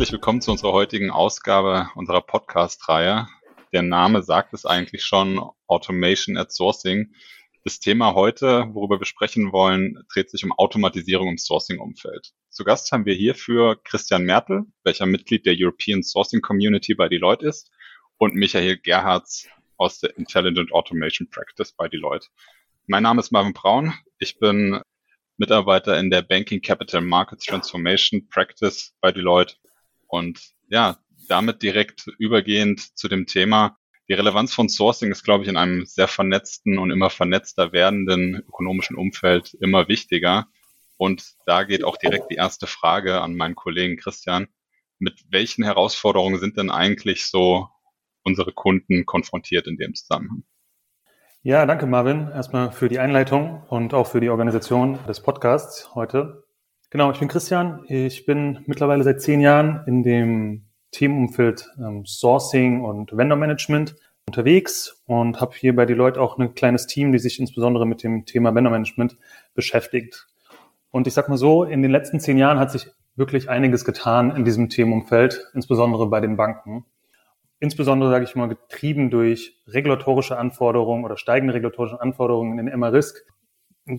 Herzlich willkommen zu unserer heutigen Ausgabe unserer Podcast-Reihe. Der Name sagt es eigentlich schon, Automation at Sourcing. Das Thema heute, worüber wir sprechen wollen, dreht sich um Automatisierung im Sourcing-Umfeld. Zu Gast haben wir hierfür Christian Mertel, welcher Mitglied der European Sourcing Community bei Deloitte ist, und Michael Gerhards aus der Intelligent Automation Practice bei Deloitte. Mein Name ist Marvin Braun. Ich bin Mitarbeiter in der Banking Capital Markets Transformation Practice bei Deloitte. Und ja, damit direkt übergehend zu dem Thema. Die Relevanz von Sourcing ist, glaube ich, in einem sehr vernetzten und immer vernetzter werdenden ökonomischen Umfeld immer wichtiger. Und da geht auch direkt die erste Frage an meinen Kollegen Christian. Mit welchen Herausforderungen sind denn eigentlich so unsere Kunden konfrontiert in dem Zusammenhang? Ja, danke Marvin erstmal für die Einleitung und auch für die Organisation des Podcasts heute. Genau, ich bin Christian. Ich bin mittlerweile seit zehn Jahren in dem Themenumfeld ähm, Sourcing und Vendor Management unterwegs und habe hier bei Deloitte auch ein kleines Team, die sich insbesondere mit dem Thema Vendor Management beschäftigt. Und ich sag mal so, in den letzten zehn Jahren hat sich wirklich einiges getan in diesem Themenumfeld, insbesondere bei den Banken insbesondere, sage ich mal, getrieben durch regulatorische Anforderungen oder steigende regulatorische Anforderungen in MA-Risk,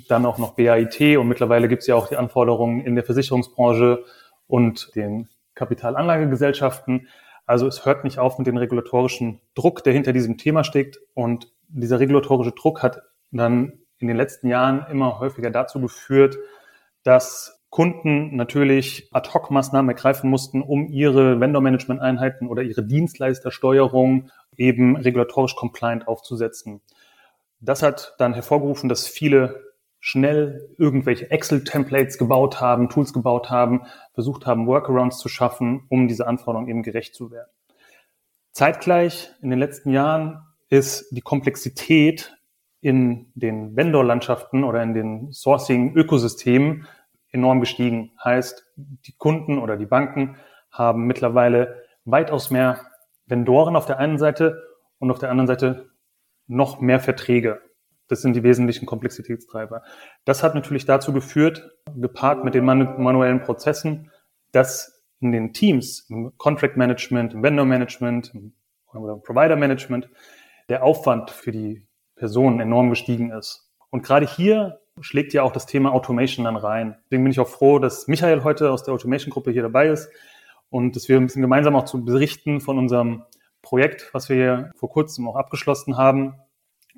dann auch noch BAIT und mittlerweile gibt es ja auch die Anforderungen in der Versicherungsbranche und den Kapitalanlagegesellschaften. Also es hört nicht auf mit dem regulatorischen Druck, der hinter diesem Thema steckt. Und dieser regulatorische Druck hat dann in den letzten Jahren immer häufiger dazu geführt, dass Kunden natürlich Ad-Hoc-Maßnahmen ergreifen mussten, um ihre Vendor-Management-Einheiten oder ihre Dienstleistersteuerung eben regulatorisch compliant aufzusetzen. Das hat dann hervorgerufen, dass viele schnell irgendwelche Excel-Templates gebaut haben, Tools gebaut haben, versucht haben, Workarounds zu schaffen, um diese Anforderungen eben gerecht zu werden. Zeitgleich in den letzten Jahren ist die Komplexität in den Vendor-Landschaften oder in den Sourcing-Ökosystemen enorm gestiegen. Heißt, die Kunden oder die Banken haben mittlerweile weitaus mehr Vendoren auf der einen Seite und auf der anderen Seite noch mehr Verträge. Das sind die wesentlichen Komplexitätstreiber. Das hat natürlich dazu geführt, gepaart mit den manuellen Prozessen, dass in den Teams, im Contract Management, im Vendor Management oder Provider Management, der Aufwand für die Personen enorm gestiegen ist. Und gerade hier schlägt ja auch das Thema Automation dann rein. Deswegen bin ich auch froh, dass Michael heute aus der Automation-Gruppe hier dabei ist und dass wir ein bisschen gemeinsam auch zu berichten von unserem Projekt, was wir hier vor kurzem auch abgeschlossen haben,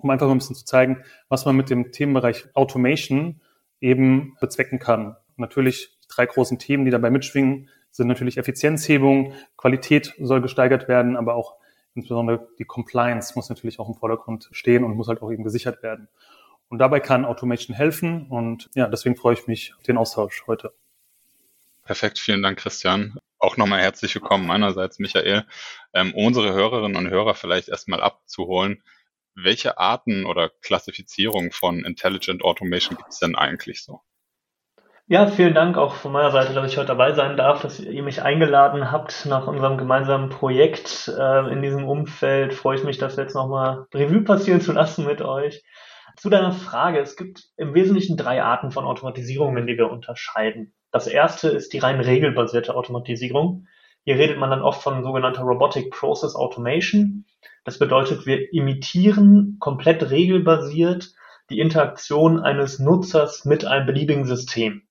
um einfach mal ein bisschen zu zeigen, was man mit dem Themenbereich Automation eben bezwecken kann. Natürlich die drei großen Themen, die dabei mitschwingen, sind natürlich Effizienzhebung, Qualität soll gesteigert werden, aber auch insbesondere die Compliance muss natürlich auch im Vordergrund stehen und muss halt auch eben gesichert werden. Und dabei kann Automation helfen. Und ja, deswegen freue ich mich auf den Austausch heute. Perfekt, vielen Dank, Christian. Auch nochmal herzlich willkommen meinerseits, Michael. Ähm, um unsere Hörerinnen und Hörer vielleicht erstmal abzuholen, welche Arten oder Klassifizierung von Intelligent Automation gibt es denn eigentlich so? Ja, vielen Dank auch von meiner Seite, dass ich heute dabei sein darf, dass ihr mich eingeladen habt nach unserem gemeinsamen Projekt äh, in diesem Umfeld. Freue ich mich, das jetzt nochmal Revue passieren zu lassen mit euch. Zu deiner Frage, es gibt im Wesentlichen drei Arten von Automatisierungen, die wir unterscheiden. Das erste ist die rein regelbasierte Automatisierung. Hier redet man dann oft von sogenannter Robotic Process Automation. Das bedeutet, wir imitieren komplett regelbasiert die Interaktion eines Nutzers mit einem beliebigen System.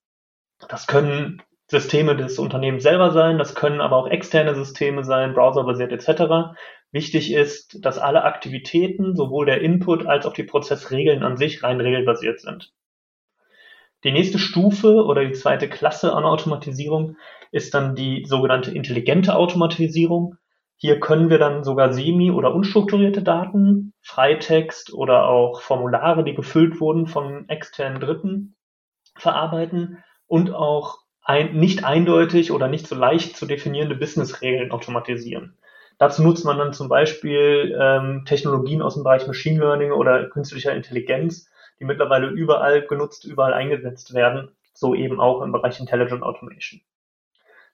Das können Systeme des Unternehmens selber sein, das können aber auch externe Systeme sein, browserbasiert etc. Wichtig ist, dass alle Aktivitäten, sowohl der Input als auch die Prozessregeln an sich rein regelbasiert sind. Die nächste Stufe oder die zweite Klasse an Automatisierung ist dann die sogenannte intelligente Automatisierung. Hier können wir dann sogar semi- oder unstrukturierte Daten, Freitext oder auch Formulare, die gefüllt wurden von externen Dritten, verarbeiten und auch ein, nicht eindeutig oder nicht so leicht zu definierende Businessregeln automatisieren. Dazu nutzt man dann zum Beispiel ähm, Technologien aus dem Bereich Machine Learning oder künstlicher Intelligenz, die mittlerweile überall genutzt, überall eingesetzt werden, so eben auch im Bereich Intelligent Automation.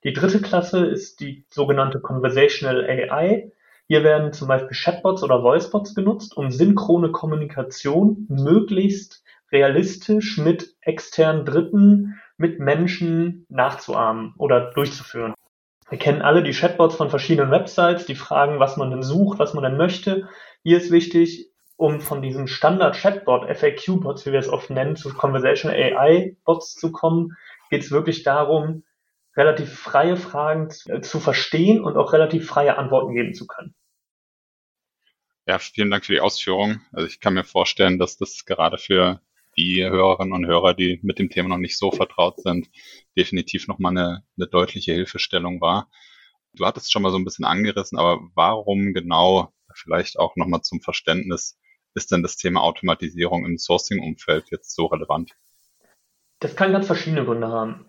Die dritte Klasse ist die sogenannte Conversational AI. Hier werden zum Beispiel Chatbots oder Voicebots genutzt, um synchrone Kommunikation möglichst realistisch mit externen Dritten, mit Menschen nachzuahmen oder durchzuführen. Wir kennen alle die Chatbots von verschiedenen Websites, die fragen, was man denn sucht, was man denn möchte. Hier ist wichtig, um von diesen Standard-Chatbot, FAQ-Bots, wie wir es oft nennen, zu Conversation AI-Bots zu kommen, geht es wirklich darum, relativ freie Fragen zu verstehen und auch relativ freie Antworten geben zu können. Ja, vielen Dank für die Ausführung. Also ich kann mir vorstellen, dass das gerade für die Hörerinnen und Hörer, die mit dem Thema noch nicht so vertraut sind, definitiv nochmal eine, eine deutliche Hilfestellung war. Du hattest schon mal so ein bisschen angerissen, aber warum genau, vielleicht auch nochmal zum Verständnis, ist denn das Thema Automatisierung im Sourcing-Umfeld jetzt so relevant? Das kann ganz verschiedene Gründe haben.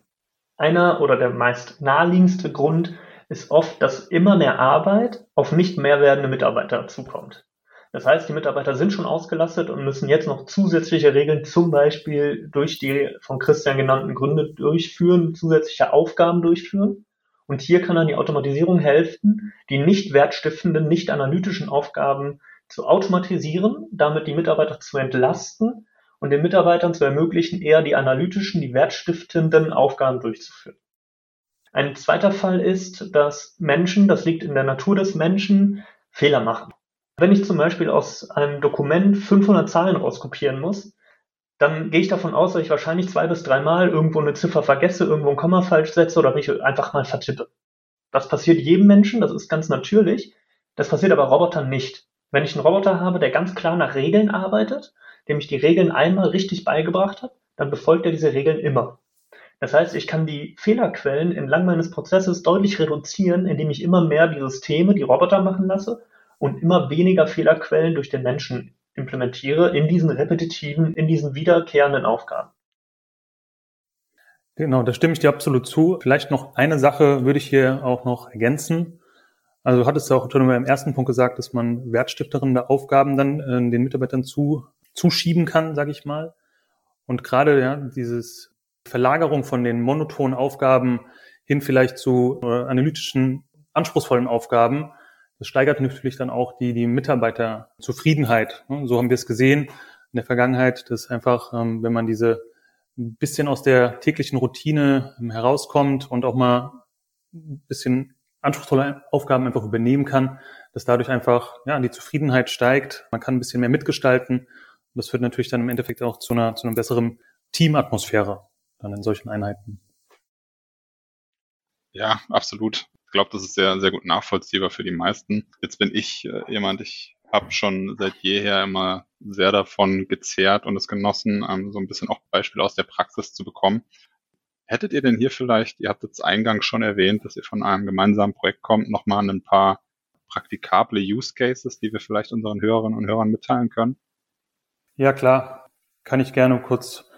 Einer oder der meist naheliegendste Grund ist oft, dass immer mehr Arbeit auf nicht mehr werdende Mitarbeiter zukommt. Das heißt, die Mitarbeiter sind schon ausgelastet und müssen jetzt noch zusätzliche Regeln, zum Beispiel durch die von Christian genannten Gründe durchführen, zusätzliche Aufgaben durchführen. Und hier kann dann die Automatisierung helfen, die nicht wertstiftenden, nicht analytischen Aufgaben zu automatisieren, damit die Mitarbeiter zu entlasten und den Mitarbeitern zu ermöglichen, eher die analytischen, die wertstiftenden Aufgaben durchzuführen. Ein zweiter Fall ist, dass Menschen, das liegt in der Natur des Menschen, Fehler machen. Wenn ich zum Beispiel aus einem Dokument 500 Zahlen rauskopieren muss, dann gehe ich davon aus, dass ich wahrscheinlich zwei bis dreimal irgendwo eine Ziffer vergesse, irgendwo ein Komma falsch setze oder mich einfach mal vertippe. Das passiert jedem Menschen, das ist ganz natürlich. Das passiert aber Robotern nicht. Wenn ich einen Roboter habe, der ganz klar nach Regeln arbeitet, dem ich die Regeln einmal richtig beigebracht habe, dann befolgt er diese Regeln immer. Das heißt, ich kann die Fehlerquellen entlang meines Prozesses deutlich reduzieren, indem ich immer mehr die Systeme, die Roboter machen lasse und immer weniger Fehlerquellen durch den Menschen implementiere in diesen repetitiven, in diesen wiederkehrenden Aufgaben. Genau, da stimme ich dir absolut zu. Vielleicht noch eine Sache würde ich hier auch noch ergänzen. Also du hattest ja auch schon im ersten Punkt gesagt, dass man wertstifterende Aufgaben dann äh, den Mitarbeitern zu, zuschieben kann, sage ich mal. Und gerade ja, dieses Verlagerung von den monotonen Aufgaben hin vielleicht zu äh, analytischen, anspruchsvollen Aufgaben das steigert natürlich dann auch die, die Mitarbeiterzufriedenheit. Ne? So haben wir es gesehen in der Vergangenheit, dass einfach, ähm, wenn man diese ein bisschen aus der täglichen Routine ähm, herauskommt und auch mal ein bisschen anspruchsvolle Aufgaben einfach übernehmen kann, dass dadurch einfach ja, die Zufriedenheit steigt. Man kann ein bisschen mehr mitgestalten. Und das führt natürlich dann im Endeffekt auch zu einer, zu einer besseren Teamatmosphäre dann in solchen Einheiten. Ja, absolut. Ich glaube, das ist sehr, sehr gut nachvollziehbar für die meisten. Jetzt bin ich äh, jemand, ich habe schon seit jeher immer sehr davon gezehrt und es genossen, ähm, so ein bisschen auch Beispiele aus der Praxis zu bekommen. Hättet ihr denn hier vielleicht, ihr habt jetzt eingangs schon erwähnt, dass ihr von einem gemeinsamen Projekt kommt, nochmal ein paar praktikable Use Cases, die wir vielleicht unseren Hörerinnen und Hörern mitteilen können? Ja, klar. Kann ich gerne kurz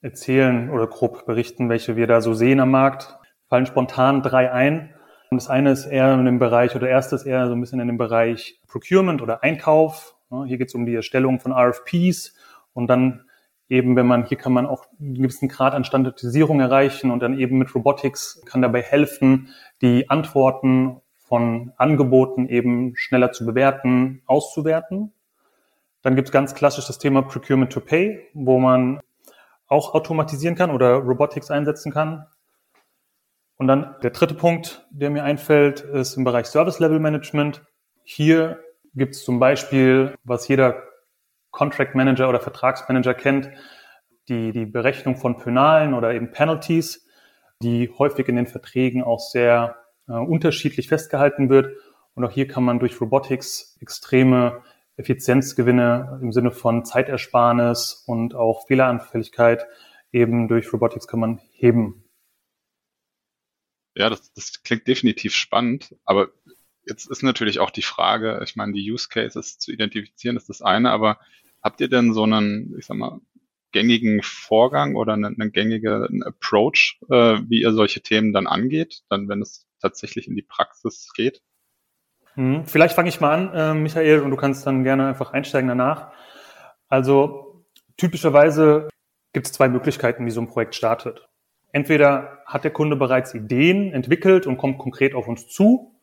erzählen oder grob berichten, welche wir da so sehen am Markt. Fallen spontan drei ein. Das eine ist eher in dem Bereich, oder erstes eher so ein bisschen in dem Bereich Procurement oder Einkauf. Hier geht es um die Erstellung von RFPs und dann eben, wenn man, hier kann man auch einen gewissen Grad an Standardisierung erreichen und dann eben mit Robotics kann dabei helfen, die Antworten von Angeboten eben schneller zu bewerten, auszuwerten. Dann gibt es ganz klassisch das Thema Procurement to Pay, wo man auch automatisieren kann oder Robotics einsetzen kann. Und dann der dritte Punkt, der mir einfällt, ist im Bereich Service Level Management. Hier gibt es zum Beispiel, was jeder Contract Manager oder Vertragsmanager kennt, die, die Berechnung von Penalen oder eben Penalties, die häufig in den Verträgen auch sehr äh, unterschiedlich festgehalten wird. Und auch hier kann man durch Robotics extreme Effizienzgewinne im Sinne von Zeitersparnis und auch Fehleranfälligkeit eben durch Robotics kann man heben. Ja, das, das klingt definitiv spannend, aber jetzt ist natürlich auch die Frage, ich meine, die Use Cases zu identifizieren ist das eine, aber habt ihr denn so einen, ich sag mal, gängigen Vorgang oder einen, einen gängigen Approach, äh, wie ihr solche Themen dann angeht, dann wenn es tatsächlich in die Praxis geht? Hm, vielleicht fange ich mal an, äh, Michael, und du kannst dann gerne einfach einsteigen danach. Also typischerweise gibt es zwei Möglichkeiten, wie so ein Projekt startet. Entweder hat der Kunde bereits Ideen entwickelt und kommt konkret auf uns zu,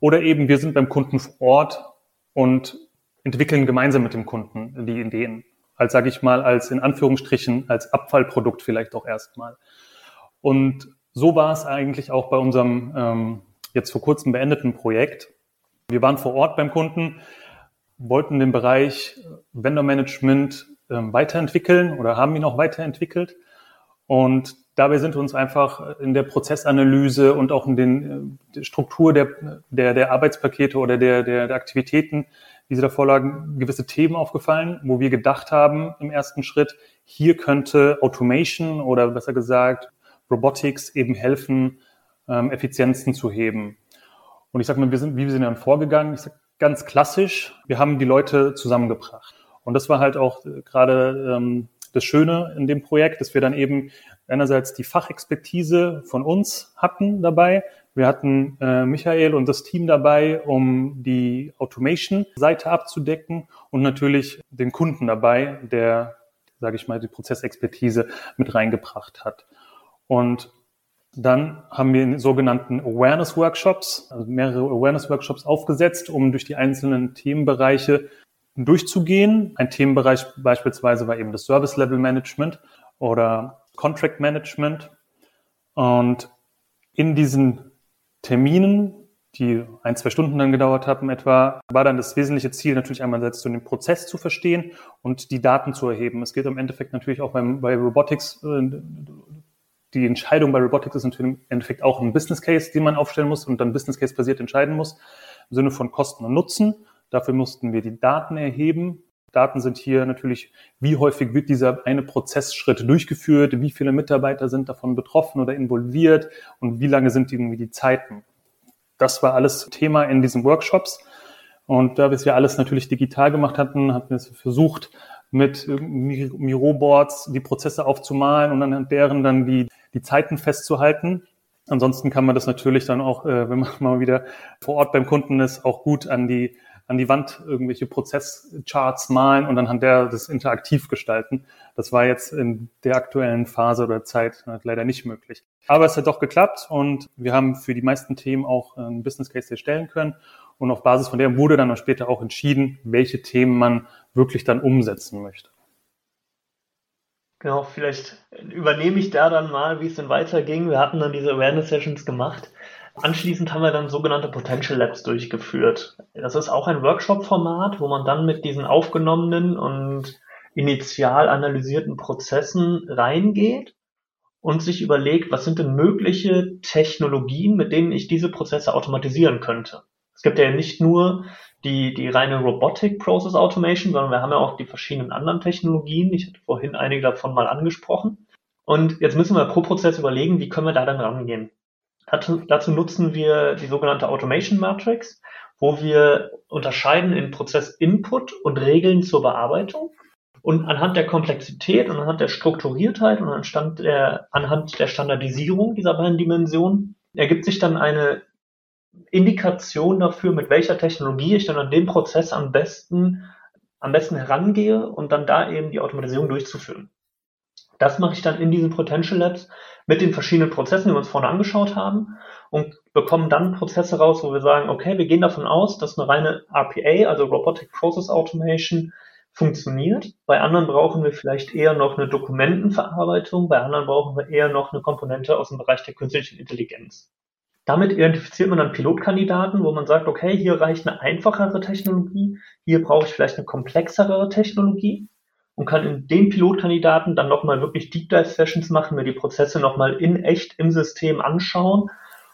oder eben wir sind beim Kunden vor Ort und entwickeln gemeinsam mit dem Kunden die Ideen. Als, sage ich mal, als in Anführungsstrichen, als Abfallprodukt vielleicht auch erstmal. Und so war es eigentlich auch bei unserem ähm, jetzt vor kurzem beendeten Projekt. Wir waren vor Ort beim Kunden, wollten den Bereich Vendor Management äh, weiterentwickeln oder haben ihn auch weiterentwickelt. Und dabei sind uns einfach in der Prozessanalyse und auch in den, äh, der Struktur der, der, der Arbeitspakete oder der, der, der Aktivitäten, die sie davor lagen, gewisse Themen aufgefallen, wo wir gedacht haben im ersten Schritt, hier könnte Automation oder besser gesagt Robotics eben helfen, ähm, Effizienzen zu heben. Und ich sage mal, wir sind, wie wir sind dann vorgegangen? Ich sag, ganz klassisch, wir haben die Leute zusammengebracht. Und das war halt auch äh, gerade ähm, das Schöne in dem Projekt, dass wir dann eben einerseits die Fachexpertise von uns hatten dabei. Wir hatten äh, Michael und das Team dabei, um die Automation-Seite abzudecken und natürlich den Kunden dabei, der, sage ich mal, die Prozessexpertise mit reingebracht hat. Und dann haben wir sogenannten Awareness-Workshops, also mehrere Awareness-Workshops aufgesetzt, um durch die einzelnen Themenbereiche durchzugehen. Ein Themenbereich beispielsweise war eben das Service Level Management oder Contract Management. Und in diesen Terminen, die ein, zwei Stunden dann gedauert haben etwa, war dann das wesentliche Ziel natürlich einmal selbst den Prozess zu verstehen und die Daten zu erheben. Es geht im Endeffekt natürlich auch beim, bei Robotics äh, die Entscheidung bei Robotics ist natürlich im Endeffekt auch ein Business Case, den man aufstellen muss und dann Business Case basiert entscheiden muss, im Sinne von Kosten und Nutzen. Dafür mussten wir die Daten erheben. Daten sind hier natürlich, wie häufig wird dieser eine Prozessschritt durchgeführt, wie viele Mitarbeiter sind davon betroffen oder involviert und wie lange sind irgendwie die Zeiten. Das war alles Thema in diesen Workshops. Und da wir es ja alles natürlich digital gemacht hatten, hatten wir versucht, mit Miro-Boards die Prozesse aufzumalen und an deren dann die, die Zeiten festzuhalten. Ansonsten kann man das natürlich dann auch, äh, wenn man mal wieder vor Ort beim Kunden ist, auch gut an die an die Wand irgendwelche Prozesscharts malen und anhand der das interaktiv gestalten. Das war jetzt in der aktuellen Phase oder Zeit leider nicht möglich. Aber es hat doch geklappt und wir haben für die meisten Themen auch einen Business Case erstellen können. Und auf Basis von der wurde dann später auch entschieden, welche Themen man wirklich dann umsetzen möchte. Genau, vielleicht übernehme ich da dann mal, wie es denn weiterging. Wir hatten dann diese Awareness Sessions gemacht. Anschließend haben wir dann sogenannte Potential Labs durchgeführt. Das ist auch ein Workshop-Format, wo man dann mit diesen aufgenommenen und initial analysierten Prozessen reingeht und sich überlegt, was sind denn mögliche Technologien, mit denen ich diese Prozesse automatisieren könnte. Es gibt ja nicht nur die, die reine Robotic Process Automation, sondern wir haben ja auch die verschiedenen anderen Technologien. Ich hatte vorhin einige davon mal angesprochen. Und jetzt müssen wir pro Prozess überlegen, wie können wir da dann rangehen. Dazu, dazu nutzen wir die sogenannte Automation Matrix, wo wir unterscheiden in Prozess Input und Regeln zur Bearbeitung. Und anhand der Komplexität und anhand der Strukturiertheit und anhand der, anhand der Standardisierung dieser beiden Dimensionen ergibt sich dann eine Indikation dafür, mit welcher Technologie ich dann an den Prozess am besten, am besten herangehe und dann da eben die Automatisierung durchzuführen. Das mache ich dann in diesen Potential Labs mit den verschiedenen Prozessen, die wir uns vorne angeschaut haben und bekommen dann Prozesse raus, wo wir sagen, okay, wir gehen davon aus, dass eine reine RPA, also Robotic Process Automation, funktioniert. Bei anderen brauchen wir vielleicht eher noch eine Dokumentenverarbeitung, bei anderen brauchen wir eher noch eine Komponente aus dem Bereich der künstlichen Intelligenz. Damit identifiziert man dann Pilotkandidaten, wo man sagt, okay, hier reicht eine einfachere Technologie, hier brauche ich vielleicht eine komplexere Technologie und kann in den Pilotkandidaten dann nochmal wirklich Deep Dive Sessions machen, mir die Prozesse nochmal in echt im System anschauen,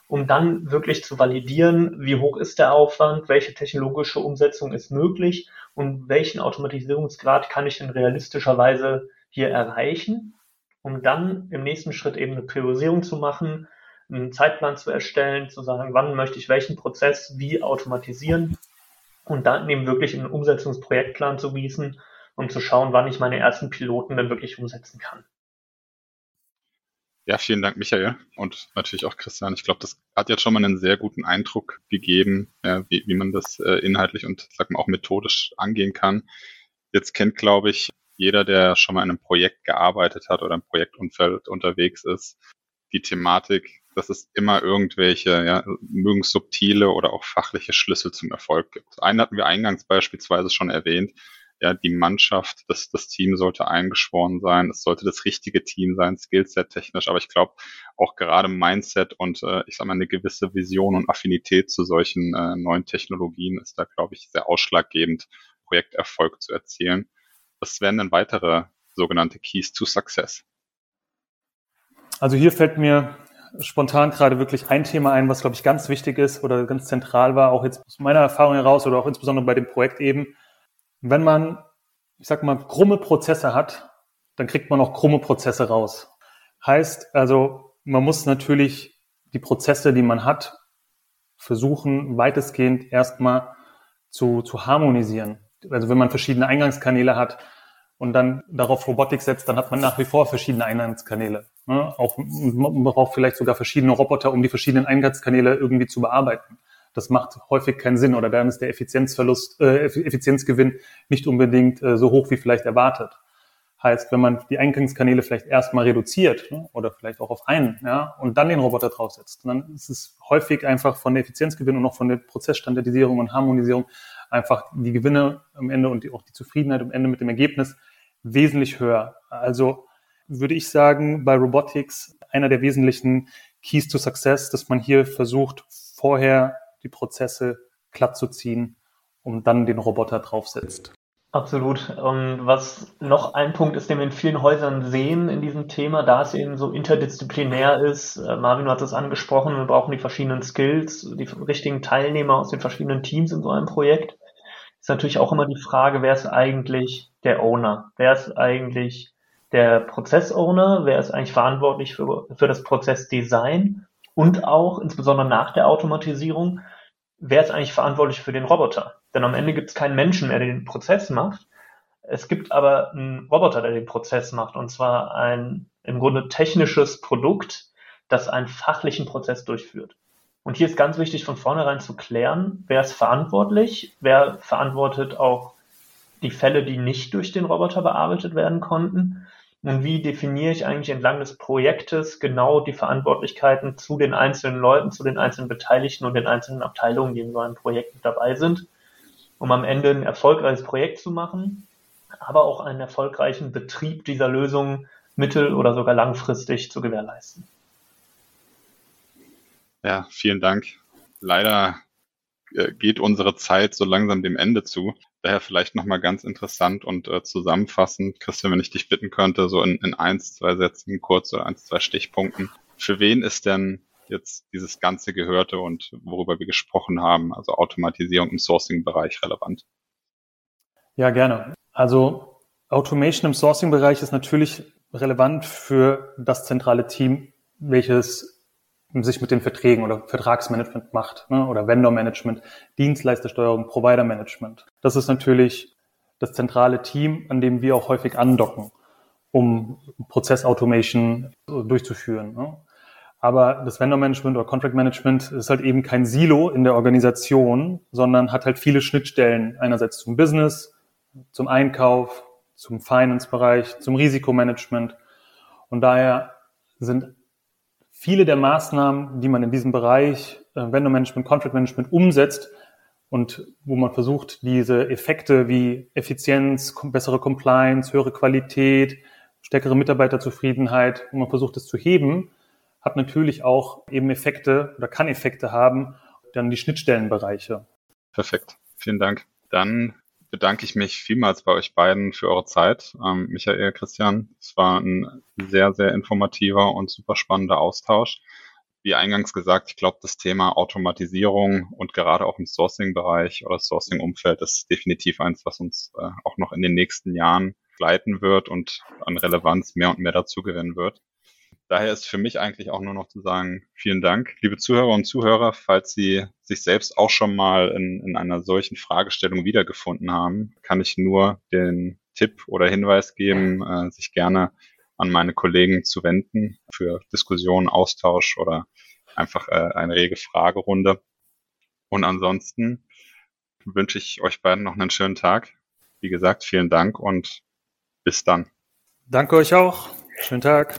um dann wirklich zu validieren, wie hoch ist der Aufwand, welche technologische Umsetzung ist möglich und welchen Automatisierungsgrad kann ich denn realistischerweise hier erreichen, um dann im nächsten Schritt eben eine Priorisierung zu machen, einen Zeitplan zu erstellen, zu sagen, wann möchte ich welchen Prozess wie automatisieren und dann eben wirklich einen Umsetzungsprojektplan zu gießen, um zu schauen, wann ich meine ersten Piloten dann wirklich umsetzen kann. Ja, vielen Dank, Michael. Und natürlich auch Christian. Ich glaube, das hat jetzt schon mal einen sehr guten Eindruck gegeben, ja, wie, wie man das äh, inhaltlich und sag mal auch methodisch angehen kann. Jetzt kennt, glaube ich, jeder, der schon mal in einem Projekt gearbeitet hat oder im Projektumfeld unterwegs ist, die Thematik dass es immer irgendwelche, ja, mögen subtile oder auch fachliche Schlüssel zum Erfolg gibt. Einen hatten wir eingangs beispielsweise schon erwähnt, ja, die Mannschaft, das, das Team sollte eingeschworen sein, es sollte das richtige Team sein, Skillset technisch, aber ich glaube auch gerade Mindset und äh, ich sage mal eine gewisse Vision und Affinität zu solchen äh, neuen Technologien ist da, glaube ich, sehr ausschlaggebend, Projekterfolg zu erzielen. Was wären denn weitere sogenannte Keys to Success? Also hier fällt mir spontan gerade wirklich ein Thema ein, was, glaube ich, ganz wichtig ist oder ganz zentral war, auch jetzt aus meiner Erfahrung heraus oder auch insbesondere bei dem Projekt eben. Wenn man, ich sag mal, krumme Prozesse hat, dann kriegt man auch krumme Prozesse raus. Heißt also, man muss natürlich die Prozesse, die man hat, versuchen, weitestgehend erstmal zu, zu harmonisieren. Also wenn man verschiedene Eingangskanäle hat, und dann darauf Robotik setzt, dann hat man nach wie vor verschiedene Eingangskanäle. Ne? Auch, man braucht vielleicht sogar verschiedene Roboter, um die verschiedenen Eingangskanäle irgendwie zu bearbeiten. Das macht häufig keinen Sinn oder dann ist der Effizienzverlust, äh, Effizienzgewinn nicht unbedingt äh, so hoch wie vielleicht erwartet. Heißt, wenn man die Eingangskanäle vielleicht erstmal reduziert ne, oder vielleicht auch auf einen, ja, und dann den Roboter draufsetzt, dann ist es häufig einfach von der Effizienzgewinn und auch von der Prozessstandardisierung und Harmonisierung einfach die Gewinne am Ende und die, auch die Zufriedenheit am Ende mit dem Ergebnis wesentlich höher. Also würde ich sagen, bei Robotics einer der wesentlichen Keys to Success, dass man hier versucht, vorher die Prozesse glatt zu ziehen, um dann den Roboter draufsetzt. Absolut. Und was noch ein Punkt ist, den wir in vielen Häusern sehen in diesem Thema, da es eben so interdisziplinär ist, äh, Marvin hat es angesprochen, wir brauchen die verschiedenen Skills, die richtigen Teilnehmer aus den verschiedenen Teams in so einem Projekt ist natürlich auch immer die Frage, wer ist eigentlich der Owner? Wer ist eigentlich der Prozess-Owner? Wer ist eigentlich verantwortlich für, für das Prozessdesign? Und auch, insbesondere nach der Automatisierung, wer ist eigentlich verantwortlich für den Roboter? Denn am Ende gibt es keinen Menschen mehr, der den Prozess macht. Es gibt aber einen Roboter, der den Prozess macht, und zwar ein im Grunde technisches Produkt, das einen fachlichen Prozess durchführt. Und hier ist ganz wichtig, von vornherein zu klären, wer ist verantwortlich, wer verantwortet auch die Fälle, die nicht durch den Roboter bearbeitet werden konnten. Und wie definiere ich eigentlich entlang des Projektes genau die Verantwortlichkeiten zu den einzelnen Leuten, zu den einzelnen Beteiligten und den einzelnen Abteilungen, die in so einem Projekt mit dabei sind, um am Ende ein erfolgreiches Projekt zu machen, aber auch einen erfolgreichen Betrieb dieser Lösung mittel- oder sogar langfristig zu gewährleisten. Ja, vielen Dank. Leider äh, geht unsere Zeit so langsam dem Ende zu. Daher vielleicht nochmal ganz interessant und äh, zusammenfassend, Christian, wenn ich dich bitten könnte, so in, in eins, zwei Sätzen kurz oder eins, zwei Stichpunkten. Für wen ist denn jetzt dieses ganze Gehörte und worüber wir gesprochen haben, also Automatisierung im Sourcing-Bereich relevant? Ja, gerne. Also Automation im Sourcing-Bereich ist natürlich relevant für das zentrale Team, welches sich mit den Verträgen oder Vertragsmanagement macht ne, oder Vendor-Management, Dienstleistersteuerung, Provider-Management. Das ist natürlich das zentrale Team, an dem wir auch häufig andocken, um Prozessautomation durchzuführen. Ne. Aber das Vendor-Management oder Contract-Management ist halt eben kein Silo in der Organisation, sondern hat halt viele Schnittstellen. Einerseits zum Business, zum Einkauf, zum Finance-Bereich, zum Risikomanagement. Und daher sind viele der Maßnahmen, die man in diesem Bereich äh, Vendor Management, Contract Management umsetzt und wo man versucht, diese Effekte wie Effizienz, bessere Compliance, höhere Qualität, stärkere Mitarbeiterzufriedenheit, wo man versucht, es zu heben, hat natürlich auch eben Effekte oder kann Effekte haben, dann die Schnittstellenbereiche. Perfekt. Vielen Dank. Dann bedanke ich mich vielmals bei euch beiden für eure Zeit. Ähm, Michael, Christian, es war ein sehr, sehr informativer und super spannender Austausch. Wie eingangs gesagt, ich glaube, das Thema Automatisierung und gerade auch im Sourcing-Bereich oder Sourcing-Umfeld ist definitiv eins, was uns äh, auch noch in den nächsten Jahren gleiten wird und an Relevanz mehr und mehr dazu gewinnen wird. Daher ist für mich eigentlich auch nur noch zu sagen, vielen Dank, liebe Zuhörer und Zuhörer, falls Sie sich selbst auch schon mal in, in einer solchen Fragestellung wiedergefunden haben, kann ich nur den Tipp oder Hinweis geben, äh, sich gerne an meine Kollegen zu wenden für Diskussionen, Austausch oder einfach äh, eine rege Fragerunde. Und ansonsten wünsche ich euch beiden noch einen schönen Tag. Wie gesagt, vielen Dank und bis dann. Danke euch auch. Schönen Tag.